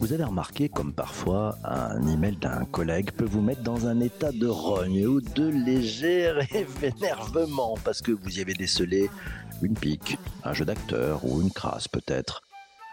Vous avez remarqué comme parfois un email d'un collègue peut vous mettre dans un état de rogne ou de léger énervement parce que vous y avez décelé une pique, un jeu d'acteur ou une crasse peut-être.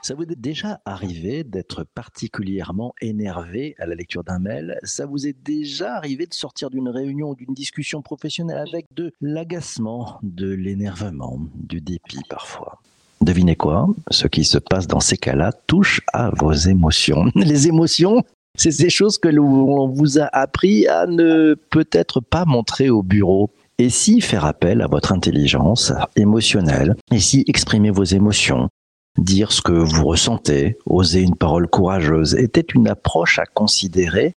Ça vous est déjà arrivé d'être particulièrement énervé à la lecture d'un mail? Ça vous est déjà arrivé de sortir d'une réunion ou d'une discussion professionnelle avec de l'agacement, de l'énervement, du dépit parfois? Devinez quoi? Ce qui se passe dans ces cas-là touche à vos émotions. Les émotions, c'est ces choses que l'on vous a appris à ne peut-être pas montrer au bureau. Et si faire appel à votre intelligence émotionnelle, et si exprimer vos émotions, dire ce que vous ressentez, oser une parole courageuse, était une approche à considérer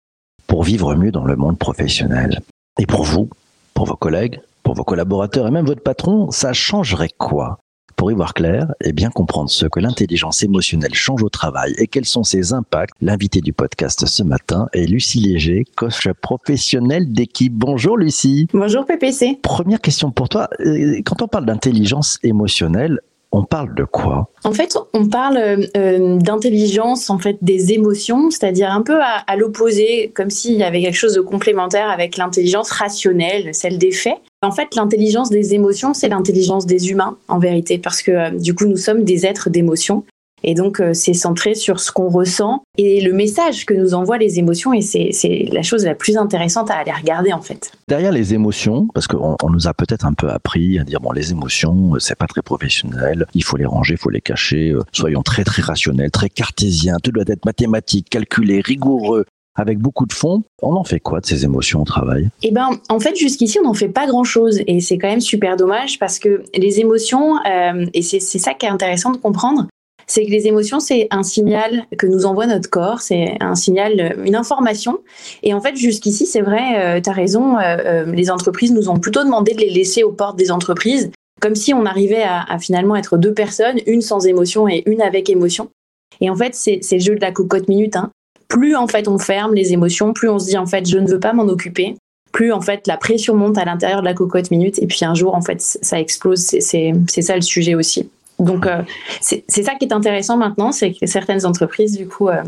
pour vivre mieux dans le monde professionnel. Et pour vous, pour vos collègues, pour vos collaborateurs et même votre patron, ça changerait quoi? Pour y voir clair et bien comprendre ce que l'intelligence émotionnelle change au travail et quels sont ses impacts, l'invité du podcast ce matin est Lucie Léger, coach professionnelle d'équipe. Bonjour Lucie. Bonjour PPC. Première question pour toi. Euh, quand on parle d'intelligence émotionnelle, on parle de quoi? En fait, on parle euh, d'intelligence, en fait, des émotions, c'est-à-dire un peu à, l'opposé, comme s'il y avait quelque chose de complémentaire avec l'intelligence rationnelle, celle des faits. En fait, l'intelligence des émotions, c'est l'intelligence des humains, en vérité, parce que euh, du coup, nous sommes des êtres d'émotions. Et donc, euh, c'est centré sur ce qu'on ressent et le message que nous envoient les émotions. Et c'est la chose la plus intéressante à aller regarder, en fait. Derrière les émotions, parce qu'on on nous a peut-être un peu appris à dire, bon, les émotions, euh, c'est pas très professionnel, il faut les ranger, il faut les cacher, euh, soyons très, très rationnels, très cartésiens, tout doit être mathématique, calculé, rigoureux, avec beaucoup de fond. On en fait quoi de ces émotions au travail? Eh ben, en fait, jusqu'ici, on n'en fait pas grand-chose, et c'est quand même super dommage parce que les émotions, euh, et c'est ça qui est intéressant de comprendre, c'est que les émotions, c'est un signal que nous envoie notre corps, c'est un signal, une information. Et en fait, jusqu'ici, c'est vrai, euh, tu as raison, euh, euh, les entreprises nous ont plutôt demandé de les laisser aux portes des entreprises, comme si on arrivait à, à finalement être deux personnes, une sans émotion et une avec émotion. Et en fait, c'est le jeu de la cocotte minute. Hein. Plus en fait on ferme les émotions, plus on se dit en fait je ne veux pas m'en occuper, plus en fait la pression monte à l'intérieur de la cocotte minute et puis un jour en fait ça explose. C'est ça le sujet aussi. Donc euh, c'est ça qui est intéressant maintenant, c'est que certaines entreprises du coup euh,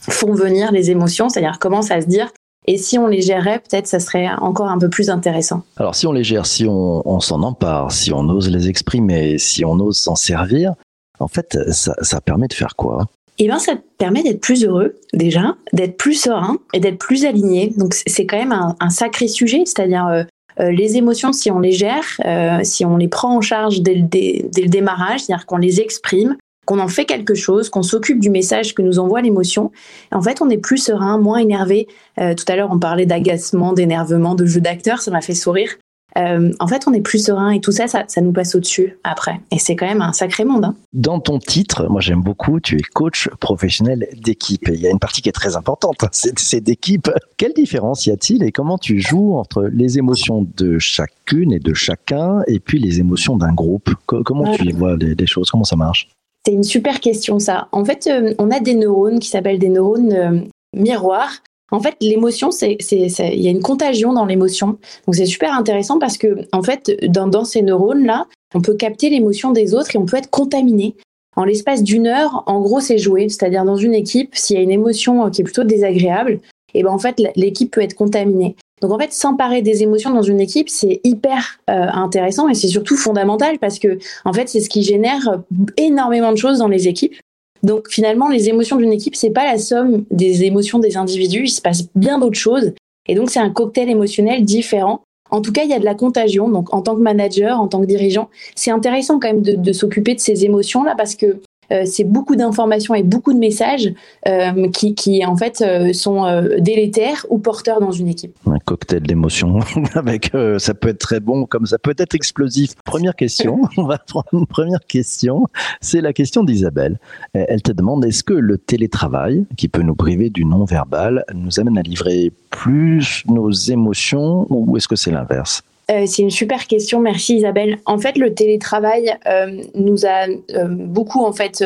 font venir les émotions, c'est-à-dire commencent à se dire et si on les gérait, peut-être ça serait encore un peu plus intéressant. Alors si on les gère, si on, on s'en empare, si on ose les exprimer, si on ose s'en servir, en fait ça, ça permet de faire quoi? Eh bien, ça permet d'être plus heureux déjà, d'être plus serein et d'être plus aligné. Donc, c'est quand même un, un sacré sujet, c'est-à-dire euh, euh, les émotions, si on les gère, euh, si on les prend en charge dès le, démarrage, c'est-à-dire qu'on les exprime, qu'on en fait quelque chose, qu'on s'occupe du message que nous envoie l'émotion, en fait, on est plus serein, moins énervé. Euh, tout à l'heure, on parlait d'agacement, d'énervement, de jeu d'acteur, ça m'a fait sourire. Euh, en fait, on est plus serein et tout ça, ça, ça nous passe au-dessus après. Et c'est quand même un sacré monde. Hein. Dans ton titre, moi j'aime beaucoup, tu es coach professionnel d'équipe. Il y a une partie qui est très importante, c'est d'équipe. Quelle différence y a-t-il et comment tu joues entre les émotions de chacune et de chacun et puis les émotions d'un groupe? Comment tu y vois les, les choses? Comment ça marche? C'est une super question ça. En fait, euh, on a des neurones qui s'appellent des neurones euh, miroirs en fait, l'émotion, c'est, il y a une contagion dans l'émotion. Donc c'est super intéressant parce que, en fait, dans, ces neurones-là, on peut capter l'émotion des autres et on peut être contaminé. En l'espace d'une heure, en gros, c'est joué. C'est-à-dire dans une équipe, s'il y a une émotion euh, qui est plutôt désagréable, et eh ben en fait, l'équipe peut être contaminée. Donc en fait, s'emparer des émotions dans une équipe, c'est hyper euh, intéressant et c'est surtout fondamental parce que en fait, c'est ce qui génère énormément de choses dans les équipes. Donc finalement, les émotions d'une équipe, c'est pas la somme des émotions des individus, il se passe bien d'autres choses. Et donc c'est un cocktail émotionnel différent. En tout cas, il y a de la contagion. Donc en tant que manager, en tant que dirigeant, c'est intéressant quand même de, de s'occuper de ces émotions-là parce que c'est beaucoup d'informations et beaucoup de messages euh, qui, qui, en fait, euh, sont euh, délétères ou porteurs dans une équipe. Un cocktail d'émotions, avec ça peut être très bon comme ça peut être explosif. Première question, on va prendre une première question. C'est la question d'Isabelle. Elle te demande est-ce que le télétravail, qui peut nous priver du non-verbal, nous amène à livrer plus nos émotions ou est-ce que c'est l'inverse? Euh, c'est une super question, merci Isabelle. En fait, le télétravail euh, nous a euh, beaucoup en fait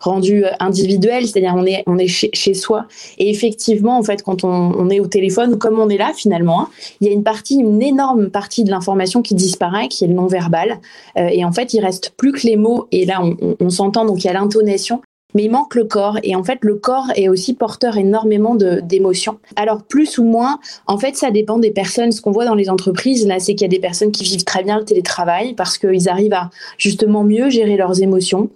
rendu individuels, c'est-à-dire on est chez, soi. Et effectivement, en fait, quand on, est au téléphone, comme on est là finalement, hein, il y a une partie, une énorme partie de l'information qui disparaît, qui est le non verbal. et en fait, il reste plus que les mots. Et là, on s'entend, donc il y a l'intonation mais il manque le corps. Et en fait, le corps est aussi porteur énormément d'émotions. Alors, plus ou moins, en fait, ça dépend des personnes. Ce qu'on voit dans les entreprises, là, c'est qu'il y a des personnes qui vivent très bien le télétravail parce qu'ils arrivent à justement mieux gérer leurs émotions.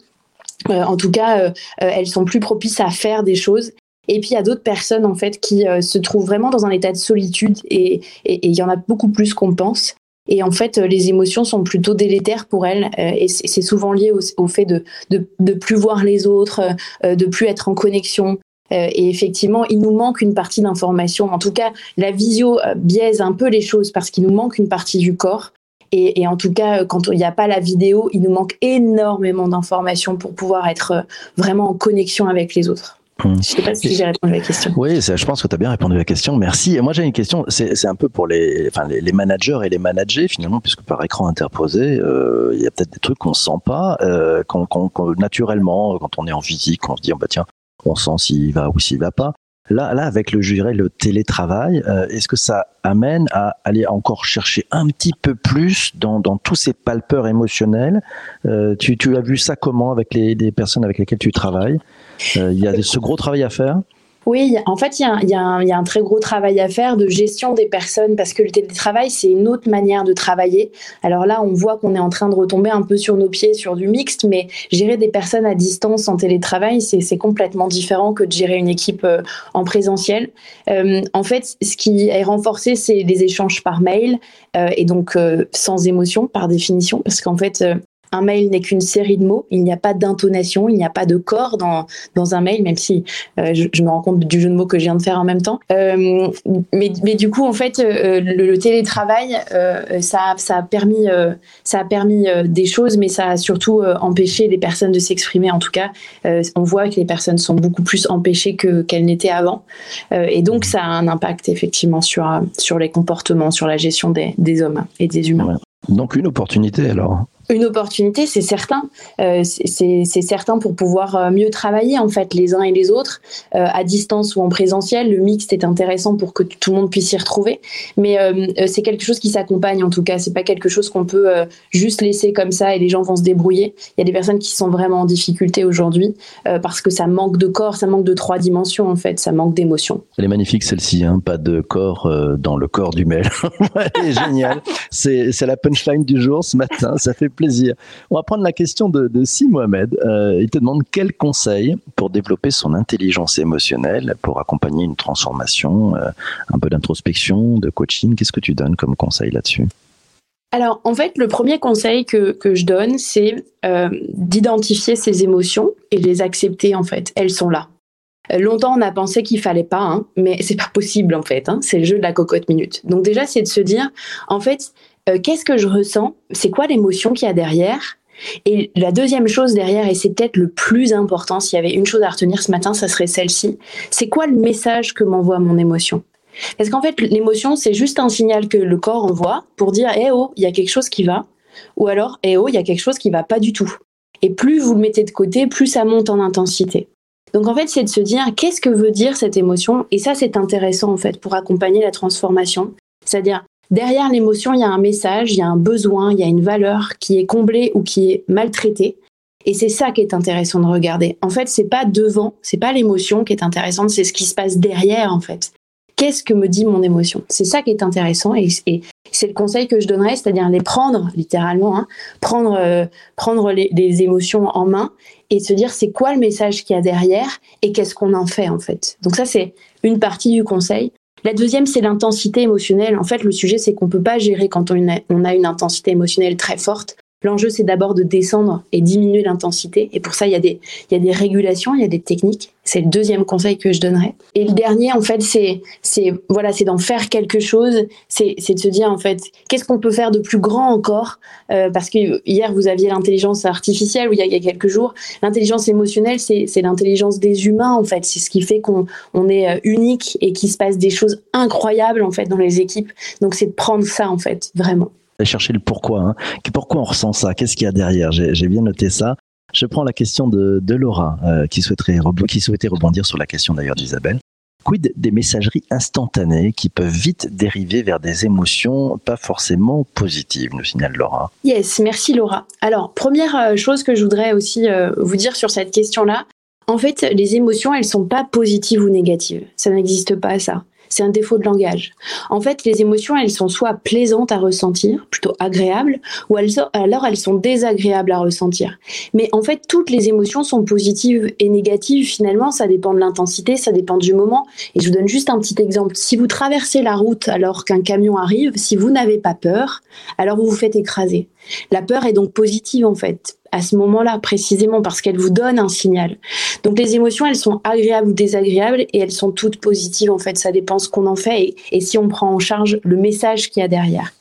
Euh, en tout cas, euh, euh, elles sont plus propices à faire des choses. Et puis il y a d'autres personnes en fait qui se trouvent vraiment dans un état de solitude et il y en a beaucoup plus qu'on pense. Et en fait, les émotions sont plutôt délétères pour elles. Euh, et c'est souvent lié au, fait de, de, plus voir les autres, euh, de plus être en connexion. Euh, et effectivement, il nous manque une partie d'information. En tout cas, la visio biaise un peu les choses parce qu'il nous manque une partie du corps. Et, en tout cas, quand il n'y a pas la vidéo, il nous manque énormément d'informations pour pouvoir être vraiment en connexion avec les autres. Je ne sais pas si j'ai répondu à la question. Oui, je pense que tu as bien répondu à la question. Merci. Et moi, j'ai une question. C'est un peu pour les, enfin, les, managers et les managers, finalement, puisque par écran interposé, euh, il y a peut-être des trucs qu'on ne sent pas, euh, naturellement, quand on est en physique, on se dit, oh, bah, tiens, on sent s'il va ou s'il va pas. Là, là, avec le, je le télétravail, euh, est-ce que ça amène à aller encore chercher un petit peu plus dans, dans tous ces palpeurs émotionnels? Euh, tu, tu, as vu ça comment avec les, les personnes avec lesquelles tu travailles? Il y a ce gros travail à faire oui, en fait, il y, a, un très gros travail à faire de gestion des personnes parce que le télétravail, c'est une autre manière de travailler. Alors là, on voit qu'on est en train de retomber un peu sur nos pieds sur du mixte, mais gérer des personnes à distance en télétravail, c'est complètement différent que de gérer une équipe euh, en présentiel. Euh, en fait, ce qui est renforcé, c'est les échanges par mail euh, et donc sans émotion par définition, parce qu'en fait, un mail n'est qu'une série de mots, il n'y a pas d'intonation, il n'y a pas de corps dans, dans un mail, même si euh, je, me rends compte du jeu de mots que je viens de faire en même temps. Euh, mais, mais, du coup, en fait, euh, le, télétravail, ça, ça, a permis, ça a permis des choses, mais ça a surtout empêché les personnes de s'exprimer. En tout cas, on voit que les personnes sont beaucoup plus empêchées que, qu'elles n'étaient avant. et donc, ça a un impact effectivement sur, sur les comportements, sur la gestion des, des hommes et des humains. Donc, une opportunité alors une opportunité, c'est certain. Euh, c'est certain pour pouvoir euh, mieux travailler en fait les uns et les autres euh, à distance ou en présentiel. Le mixte est intéressant pour que tout le monde puisse s'y retrouver, mais c'est quelque chose qui s'accompagne en tout cas. C'est pas quelque chose qu'on peut juste laisser comme ça et les gens vont se débrouiller. Il y a des personnes qui sont vraiment en difficulté aujourd'hui parce que ça manque de corps, ça manque de trois dimensions en fait, ça manque d'émotion. Elle est magnifique celle-ci, hein pas de corps dans le corps du mail. Elle est géniale. C'est la punchline du jour ce matin. Ça fait On va prendre la question de, Si Mohamed. Euh, il te demande quel conseil pour développer son intelligence émotionnelle, pour accompagner une transformation, euh, un peu d'introspection, de coaching. Qu'est-ce que tu donnes comme conseil là-dessus? Alors, en fait, le premier conseil que, je donne, c'est euh, d'identifier ses émotions et de les accepter, en fait. Elles sont là. Longtemps, on a pensé qu'il fallait pas, hein, mais c'est pas possible, en fait. Hein. c'est le jeu de la cocotte minute. Donc, déjà, c'est de se dire, en fait, euh, qu'est-ce que je ressens, c'est quoi l'émotion qu'il y a derrière? Et la deuxième chose derrière, et c'est peut-être le plus important, s'il y avait une chose à retenir ce matin, ça serait celle-ci, c'est quoi le message que m'envoie mon émotion? Parce qu'en fait, l'émotion, c'est juste un signal que le corps envoie pour dire, eh oh, il y a quelque chose qui va, ou alors, eh oh, il y a quelque chose qui va pas du tout. Et plus vous le mettez de côté, plus ça monte en intensité. Donc en fait, c'est de se dire qu'est-ce que veut dire cette émotion? Et ça, c'est intéressant en fait pour accompagner la transformation. C'est-à-dire Derrière l'émotion, il y a un message, il y a un besoin, il y a une valeur qui est comblée ou qui est maltraitée. Et c'est ça qui est intéressant de regarder. En fait, c'est pas devant, c'est pas l'émotion qui est intéressante, c'est ce qui se passe derrière, en fait. Qu'est-ce que me dit mon émotion? C'est ça qui est intéressant et, c'est le conseil que je donnerais, c'est-à-dire les prendre littéralement, hein, prendre, euh, prendre les, les, émotions en main et se dire c'est quoi le message qu'il y a derrière et qu'est-ce qu'on en fait en fait. Donc ça c'est une partie du conseil. La deuxième, c'est l'intensité émotionnelle. En fait, le sujet, c'est qu'on peut pas gérer quand on a une intensité émotionnelle très forte. L'enjeu, c'est d'abord de descendre et diminuer l'intensité. Et pour ça, il y, a des, régulations, il y a des techniques. C'est le deuxième conseil que je donnerais. Et le dernier, en fait, c'est, voilà, c'est d'en faire quelque chose. C'est, de se dire, en fait, qu'est-ce qu'on peut faire de plus grand encore? Euh, Parce que hier, vous aviez l'intelligence artificielle, ou il y a, quelques jours. L'intelligence émotionnelle, c'est, l'intelligence des humains, en fait. C'est ce qui fait qu'on on est euh, unique et qu'il se passe des choses incroyables, en fait, dans les équipes. Donc, c'est de prendre ça, en fait, vraiment. Chercher le pourquoi. Hein. Pourquoi on ressent ça? Qu'est-ce qu'il y a derrière? J'ai bien noté ça. Je prends la question de, Laura, euh, qui, souhaiterait, qui souhaitait rebondir sur la question d'ailleurs d'Isabelle. Quid des messageries instantanées qui peuvent vite dériver vers des émotions pas forcément positives, nous signale Laura. Yes, merci Laura. Alors, première euh, chose que je voudrais aussi euh, vous dire sur cette question-là, en fait, les émotions, elles sont pas positives ou négatives. Ça n'existe pas ça c'est un défaut de langage. En fait, les émotions, elles sont soit plaisantes à ressentir, plutôt agréables, ou alors elles sont désagréables à ressentir. Mais en fait, toutes les émotions sont positives et négatives. Finalement, ça dépend de l'intensité, ça dépend du moment. Et je vous donne juste un petit exemple. Si vous traversez la route alors qu'un camion arrive, si vous n'avez pas peur, alors vous vous faites écraser. La peur est donc positive en fait à ce moment-là précisément parce qu'elle vous donne un signal. Donc les émotions, elles sont agréables ou désagréables et elles sont toutes positives en fait. Ça dépend ce qu'on en fait et, si on prend en charge le message qu'il y a derrière.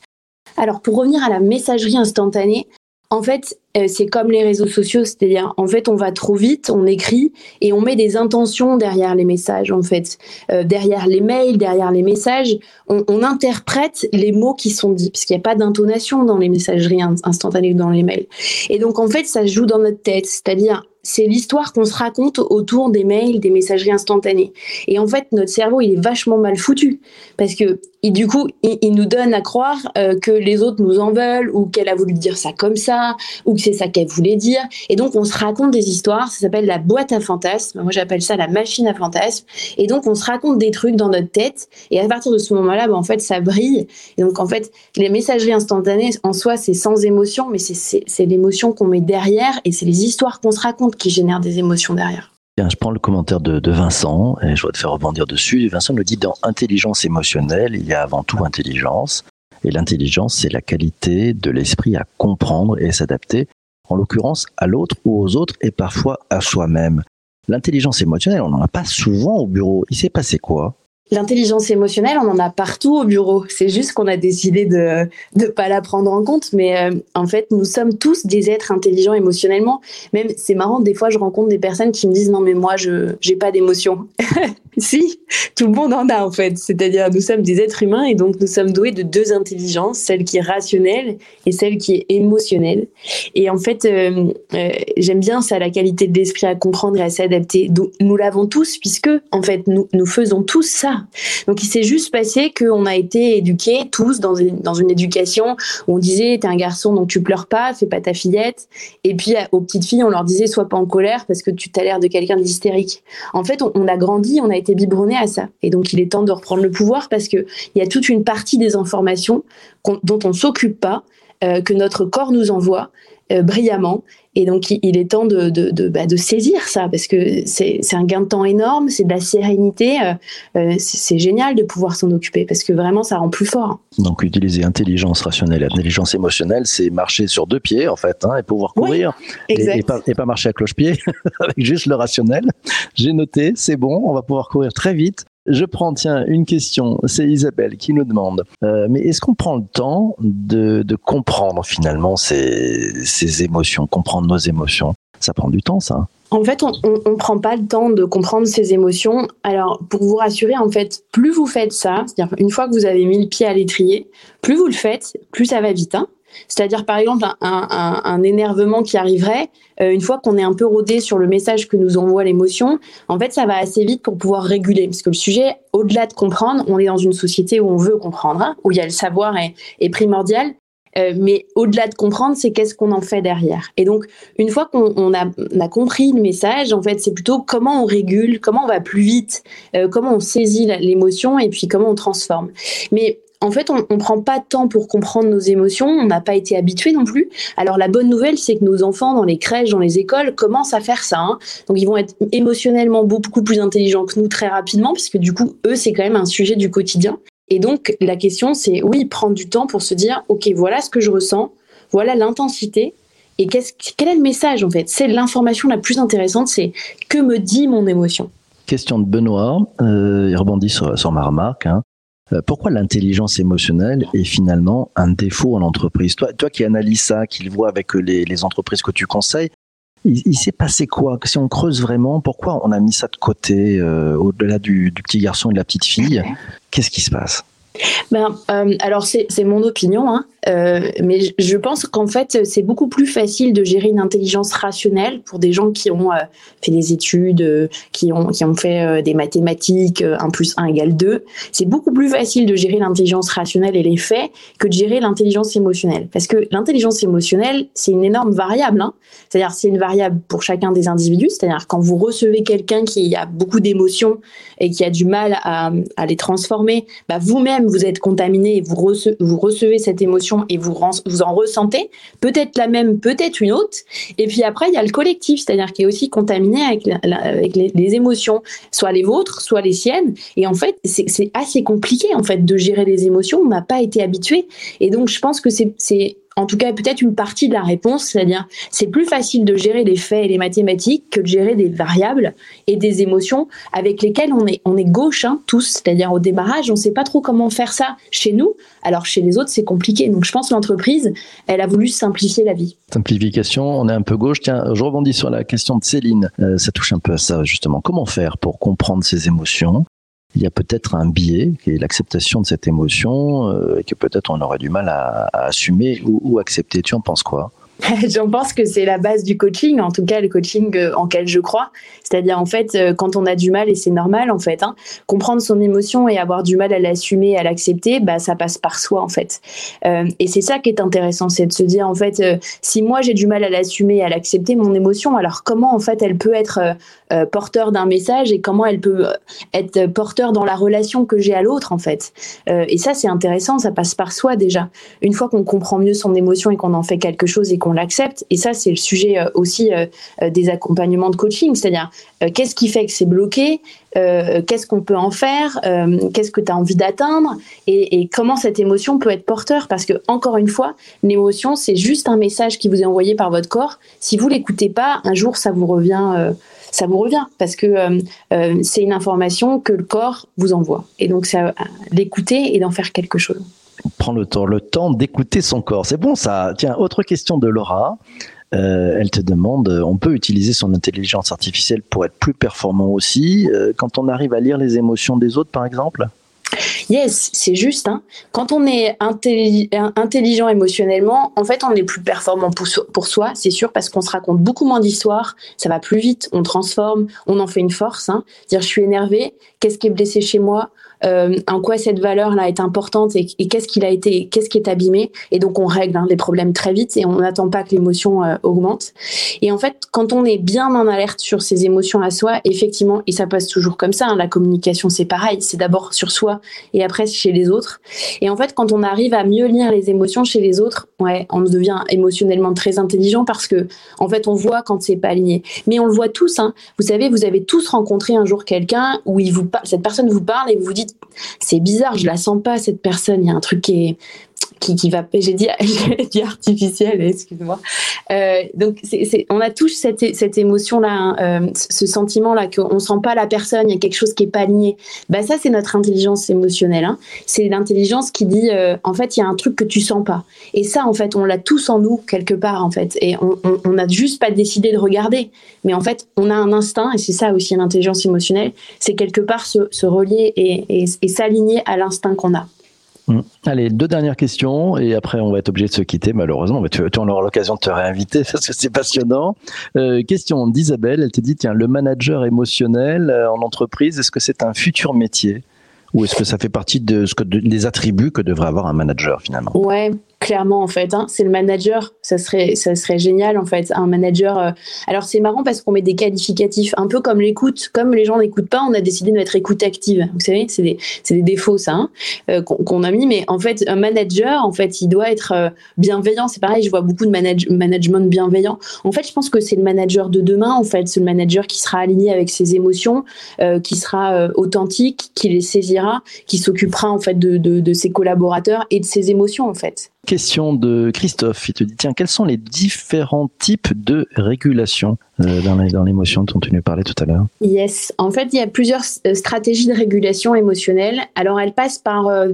Alors pour revenir à la messagerie instantanée, en fait, c'est comme les réseaux sociaux, c'est-à-dire en fait on va trop vite, on écrit et on met des intentions derrière les messages en fait, euh, derrière les mails, derrière les messages, on, interprète les mots qui sont dits puisqu'il n'y a pas d'intonation dans les messageries instantanées ou dans les mails. Et donc en fait ça se joue dans notre tête, c'est-à-dire c'est l'histoire qu'on se raconte autour des mails, des messageries instantanées. Et en fait, notre cerveau, il est vachement mal foutu parce que du coup, il, nous donne à croire euh, que les autres nous en veulent ou qu'elle a voulu dire ça comme ça ou c'est ça qu'elle voulait dire. Et donc, on se raconte des histoires. Ça s'appelle la boîte à fantasmes. Moi, j'appelle ça la machine à fantasmes. Et donc, on se raconte des trucs dans notre tête. Et à partir de ce moment-là, ben, en fait, ça brille. Et donc, en fait, les messageries instantanées, en soi, c'est sans émotion, mais c'est l'émotion qu'on met derrière et c'est les histoires qu'on se raconte qui génère des émotions derrière. je prends le commentaire de, Vincent et je vais te faire rebondir dessus. Vincent nous dit dans intelligence émotionnelle, il y a avant tout intelligence. Et l'intelligence, c'est la qualité de l'esprit à comprendre et s'adapter, en l'occurrence à l'autre ou aux autres et parfois à soi-même. L'intelligence émotionnelle, on n'en a pas souvent au bureau. Il s'est passé quoi? L'intelligence émotionnelle, on en a partout au bureau. C'est juste qu'on a décidé de ne pas la prendre en compte. Mais euh, en fait, nous sommes tous des êtres intelligents émotionnellement. Même, c'est marrant, des fois, je rencontre des personnes qui me disent non, mais moi, je n'ai pas d'émotion. si, tout le monde en a en fait. C'est-à-dire, nous sommes des êtres humains et donc nous sommes doués de deux intelligences, celle qui est rationnelle et celle qui est émotionnelle. Et en fait, euh, euh, j'aime bien ça, la qualité de l'esprit à comprendre et à s'adapter. Nous l'avons tous puisque, en fait, nous, nous faisons tous ça donc il s'est juste passé qu'on a été éduqués tous dans une, dans une éducation où on disait t'es un garçon donc tu pleures pas, fais pas ta fillette. Et puis aux petites filles on leur disait sois pas en colère parce que tu as l'air de quelqu'un d'hystérique. En fait on, a grandi, on a été à ça. Et donc il est temps de reprendre le pouvoir parce que il y a toute une partie des informations dont on s'occupe pas, que notre corps nous envoie euh, brillamment. Et donc, il est temps de, de, bah, de, saisir ça, parce que c'est un gain de temps énorme, c'est de la sérénité. Euh, euh, c'est génial de pouvoir s'en occuper, parce que vraiment, ça rend plus fort. Donc, utiliser intelligence rationnelle intelligence émotionnelle, c'est marcher sur deux pieds, en fait, hein, et pouvoir courir. et, pas, et, pas, marcher à cloche-pied, avec juste le rationnel. J'ai noté, c'est bon, on va pouvoir courir très vite. Je prends, tiens, une question. C'est Isabelle qui nous demande. Euh, mais est-ce qu'on prend le temps de, comprendre finalement ces, émotions, comprendre nos émotions? Ça prend du temps, ça. En fait, on ne prend pas le temps de comprendre ces émotions. Alors, pour vous rassurer, en fait, plus vous faites ça, c'est-à-dire une fois que vous avez mis le pied à l'étrier, plus vous le faites, plus ça va vite. Hein. C'est-à-dire, par exemple, un, énervement qui arriverait, euh, une fois qu'on est un peu rodé sur le message que nous envoie l'émotion, en fait, ça va assez vite pour pouvoir réguler. Parce que le sujet, au-delà de comprendre, on est dans une société où on veut comprendre, hein, où il y a le savoir est, primordial. Euh, mais au-delà de comprendre, c'est qu'est-ce qu'on en fait derrière. Et donc, une fois qu'on a, compris le message, en fait, c'est plutôt comment on régule, comment on va plus vite, euh, comment on saisit l'émotion et puis comment on transforme. Mais en fait, on ne prend pas de temps pour comprendre nos émotions, on n'a pas été habitué non plus. Alors la bonne nouvelle, c'est que nos enfants dans les crèches, dans les écoles, commencent à faire ça. Hein. Donc ils vont être émotionnellement beaucoup plus intelligents que nous très rapidement, puisque du coup, eux, c'est quand même un sujet du quotidien. Et donc la question, c'est oui, prendre du temps pour se dire, ok, voilà ce que je ressens, voilà l'intensité, et quel est le message en fait? C'est l'information la plus intéressante, c'est que me dit mon émotion? Question de Benoît, euh, il rebondit sur, ma remarque. Hein. Euh, pourquoi l'intelligence émotionnelle est finalement un défaut en entreprise? Toi, toi qui analyses ça, qui le vois avec les, les entreprises que tu conseilles, il, s'est passé quoi? Si on creuse vraiment, pourquoi on a mis ça de côté, euh, au-delà du, du, petit garçon et de la petite fille? Qu'est-ce qui se passe? Ben, euh, alors c'est mon opinion, hein, euh, mais je pense qu'en fait c'est beaucoup plus facile de gérer une intelligence rationnelle pour des gens qui ont euh, fait des études, qui ont qui ont fait des mathématiques, 1 plus 1 égale 2. C'est beaucoup plus facile de gérer l'intelligence rationnelle et les faits que de gérer l'intelligence émotionnelle, parce que l'intelligence émotionnelle c'est une énorme variable. Hein. C'est-à-dire c'est une variable pour chacun des individus. C'est-à-dire quand vous recevez quelqu'un qui a beaucoup d'émotions et qui a du mal à, à les transformer, bah, vous-même vous êtes contaminé et vous, recevez, cette émotion et vous, vous en ressentez, peut-être la même, peut-être une autre. Et puis après, il y a le collectif, c'est-à-dire qui est aussi contaminé avec, les, émotions, soit les vôtres, soit les siennes. Et en fait, c'est assez compliqué en fait de gérer les émotions. On n'a pas été habitué. Et donc, je pense que c'est en tout cas peut-être une partie de la réponse, c'est-à-dire c'est plus facile de gérer les faits et les mathématiques que de gérer des variables et des émotions avec lesquelles on est, on est gauche hein, tous, c'est-à-dire au démarrage, on ne sait pas trop comment faire ça chez nous, alors chez les autres c'est compliqué. Donc je pense que l'entreprise, elle a voulu simplifier la vie. Simplification, on est un peu gauche. Tiens, je rebondis sur la question de Céline, euh, ça touche un peu à ça justement. Comment faire pour comprendre ces émotions? Il y a peut-être un biais qui est l'acceptation de cette émotion euh, et que peut-être on aurait du mal à, assumer ou, ou accepter. Tu en penses quoi? J'en pense que c'est la base du coaching, en tout cas le coaching euh, en quel je crois. C'est-à-dire en fait, euh, quand on a du mal, et c'est normal en fait, hein, comprendre son émotion et avoir du mal à l'assumer, à l'accepter, bah ça passe par soi en fait. Euh, et c'est ça qui est intéressant, c'est de se dire en fait, si moi j'ai du mal à l'assumer, à l'accepter mon émotion, alors comment en fait elle peut être porteur d'un message et comment elle peut être porteur dans la relation que j'ai à l'autre en fait. et ça c'est intéressant, ça passe par soi déjà. Une fois qu'on comprend mieux son émotion et qu'on en fait quelque chose et qu'on l'accepte. Et ça, c'est le sujet euh, aussi euh, euh, des accompagnements de coaching, c'est-à-dire qu'est-ce qui fait que c'est bloqué, qu'est-ce qu'on peut en faire, qu'est-ce que tu as envie d'atteindre et, comment cette émotion peut être porteur. Parce que, encore une fois, l'émotion, c'est juste un message qui vous est envoyé par votre corps. Si vous l'écoutez pas, un jour, ça vous revient. ça vous revient parce que c'est une information que le corps vous envoie. Et donc, c'est l'écouter et d'en faire quelque chose prend le temps, le temps d'écouter son corps. C'est bon ça. Tiens, autre question de Laura. Euh, elle te demande, on peut utiliser son intelligence artificielle pour être plus performant aussi euh, quand on arrive à lire les émotions des autres, par exemple? Yes, c'est juste. Hein. Quand on est intelligent émotionnellement, en fait, on est plus performant pour, soi, c'est sûr, parce qu'on se raconte beaucoup moins d'histoires, ça va plus vite, on transforme, on en fait une force. Hein. Dire je suis énervé, qu'est-ce qui est blessé chez moi? Euh, en quoi cette valeur-là est importante et, qu'est-ce qu'il a été, qu'est-ce qui est abîmé. Et donc on règle hein, les problèmes très vite et on n'attend pas que l'émotion euh, augmente. Et en fait, quand on est bien en alerte sur ses émotions à soi, effectivement, et ça passe toujours comme ça, hein, la communication c'est pareil, c'est d'abord sur soi et après chez les autres. Et en fait, quand on arrive à mieux lire les émotions chez les autres, ouais, on devient émotionnellement très intelligent parce que en fait, on voit quand c'est pas aligné. Mais on le voit tous. Hein. Vous savez, vous avez tous rencontré un jour quelqu'un où il vous cette personne vous parle et vous vous dites c'est bizarre, je la sens pas cette personne. Il y a un truc qui est qui, qui va, j'ai dit, dit artificiel, excuse-moi. Euh, donc, c'est, on a tous cette, cette émotion-là, hein, euh, ce sentiment-là qu'on sent pas la personne, il y a quelque chose qui est pas aligné. Bah ça, c'est notre intelligence émotionnelle. Hein. C'est l'intelligence qui dit, euh, en fait, il y a un truc que tu sens pas. Et ça, en fait, on l'a tous en nous quelque part, en fait. Et on n'a juste pas décidé de regarder. Mais en fait, on a un instinct, et c'est ça aussi l'intelligence émotionnelle, c'est quelque part se, se relier et, et s'aligner à l'instinct qu'on a. Mm. Allez, deux dernières questions et après on va être obligé de se quitter malheureusement. Mais tu, tu auras l'occasion de te réinviter parce que c'est passionnant. Euh, question d'Isabelle, elle te dit tiens, le manager émotionnel euh, en entreprise, est-ce que c'est un futur métier? Ou est-ce que ça fait partie de ce que des attributs que devrait avoir un manager finalement? Ouais, clairement en fait. Hein, c'est le manager, ça serait, ça serait génial en fait. Un manager. Euh, alors c'est marrant parce qu'on met des qualificatifs, un peu comme l'écoute. Comme les gens n'écoutent pas, on a décidé de mettre écoute active. Vous savez, c'est des, des, défauts ça hein, euh, qu'on a mis. Mais en fait, un manager, en fait, il doit être euh, bienveillant. C'est pareil, je vois beaucoup de manage management bienveillant. En fait, je pense que c'est le manager de demain. En fait, c'est le manager qui sera aligné avec ses émotions, qui sera authentique, qui les saisira, qui s'occupera en fait de, de, de ses collaborateurs et de ses émotions en fait. Question de Christophe. Il te dit tiens, quels sont les différents types de régulation euh, dans l'émotion dont tu nous parlais tout à l'heure? Yes. En fait, il y a plusieurs euh, stratégies de régulation émotionnelle. Alors, elles passent par euh,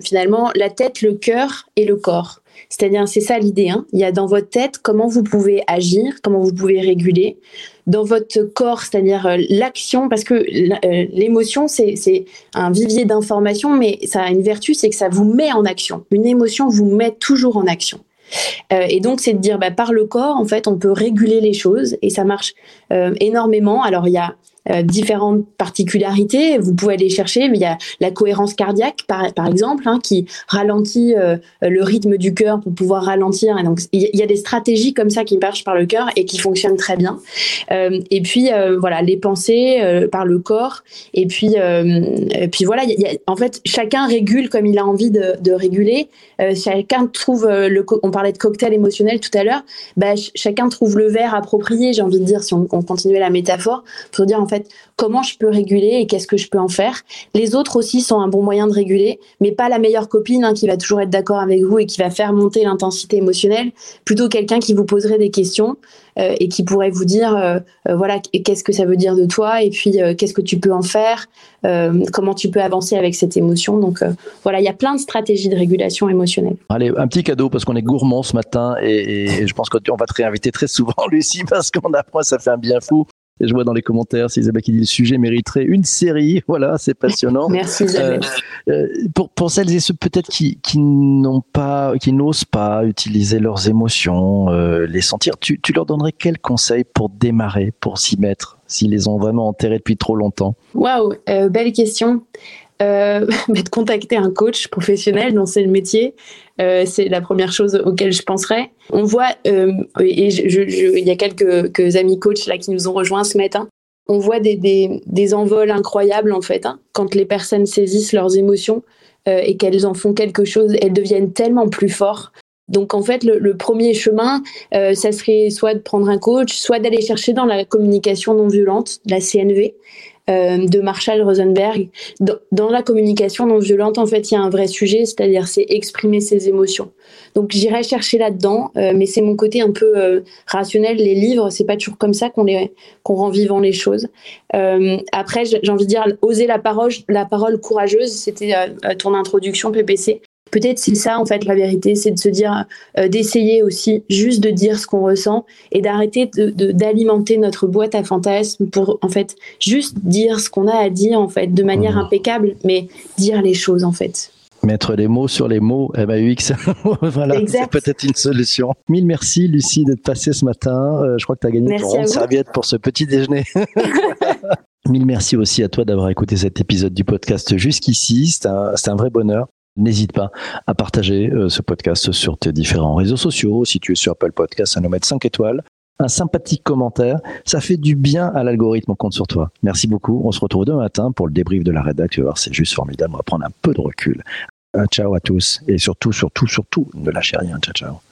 finalement la tête, le cœur et le corps. C'est-à-dire, c'est ça l'idée. Hein. Il y a dans votre tête comment vous pouvez agir, comment vous pouvez réguler. Dans votre corps, c'est-à-dire euh, l'action, parce que euh, l'émotion, c'est un vivier d'informations, mais ça a une vertu, c'est que ça vous met en action. Une émotion vous met toujours en action. Euh, et donc, c'est de dire, bah, par le corps, en fait, on peut réguler les choses et ça marche énormément. Alors, il y a euh, différentes particularités. Vous pouvez aller chercher, mais il y a la cohérence cardiaque, par, par exemple, hein, qui ralentit euh, le rythme du cœur pour pouvoir ralentir. Donc, il y a des stratégies comme ça qui marchent par le cœur et qui fonctionnent très bien. Euh, et puis, voilà, les pensées par le corps. Et puis, puis voilà, en fait, chacun régule comme il a envie de, de réguler. chacun trouve, le, on parlait de cocktail émotionnel tout à l'heure, bah, chacun trouve le verre approprié, j'ai envie de dire, si on, on continuait la métaphore, pour dire en fait comment je peux réguler et qu'est-ce que je peux en faire. Les autres aussi sont un bon moyen de réguler, mais pas la meilleure copine hein, qui va toujours être d'accord avec vous et qui va faire monter l'intensité émotionnelle, plutôt quelqu'un qui vous poserait des questions euh, et qui pourrait vous dire euh, euh, voilà qu'est-ce que ça veut dire de toi et puis qu'est-ce que tu peux en faire, comment tu peux avancer avec cette émotion. Donc voilà, il y a plein de stratégies de régulation émotionnelle. Allez, un petit cadeau parce qu'on est gourmand ce matin et, je pense qu'on va te réinviter très souvent, Lucie, parce qu'on apprend, ça fait un bien fou je vois dans les commentaires si Isabelle qui dit le sujet mériterait une série. Voilà, c'est passionnant. Merci Isabelle. Euh, euh, pour, pour celles et ceux peut-être qui, qui n'ont pas, qui n'osent pas utiliser leurs émotions, euh, les sentir, tu, tu leur donnerais quel conseil pour démarrer, pour s'y mettre, s'ils les ont vraiment enterrés depuis trop longtemps? Waouh, belle question euh, de contacter un coach professionnel dont c'est le métier. Euh, c'est la première chose auquel je penserais. On voit, euh, et il y a quelques, amis coachs là qui nous ont rejoints ce matin, on voit des, des, envols incroyables en fait. Hein. quand les personnes saisissent leurs émotions euh, et qu'elles en font quelque chose, elles deviennent tellement plus fortes. Donc en fait, le, le premier chemin, ça serait soit de prendre un coach, soit d'aller chercher dans la communication non violente, la CNV, de Marshall Rosenberg. Dans, la communication non violente, en fait, il y a un vrai sujet, c'est-à-dire c'est exprimer ses émotions. Donc j'irai chercher là-dedans, euh, mais c'est mon côté un peu euh, rationnel. Les livres, c'est pas toujours comme ça qu'on les qu'on rend vivant les choses. après, j'ai envie de dire oser la parole, la parole courageuse. C'était ton introduction PPC. Peut-être c'est ça en fait la vérité, c'est de se dire, euh, d'essayer aussi juste de dire ce qu'on ressent et d'arrêter d'alimenter de, notre boîte à fantasmes pour en fait juste dire ce qu'on a à dire en fait de manière mmh. impeccable, mais dire les choses en fait. Mettre les mots sur les mots, MAUX, voilà, c'est peut-être une solution. Mille merci Lucie d'être passée ce matin. Euh, je crois que tu as gagné ton serviette pour ce petit déjeuner. Mille merci aussi à toi d'avoir écouté cet épisode du podcast jusqu'ici. C'est un, un, vrai bonheur. N'hésite pas à partager euh, ce podcast sur tes différents réseaux sociaux. Si tu es sur Apple Podcast, à nous mettre 5 étoiles. Un sympathique commentaire, ça fait du bien à l'algorithme, on compte sur toi. Merci beaucoup. On se retrouve demain matin pour le débrief de la rédac. Tu vas voir, c'est juste formidable. On va prendre un peu de recul. ciao à tous. Et surtout, surtout, surtout, ne lâchez rien. Ciao, ciao.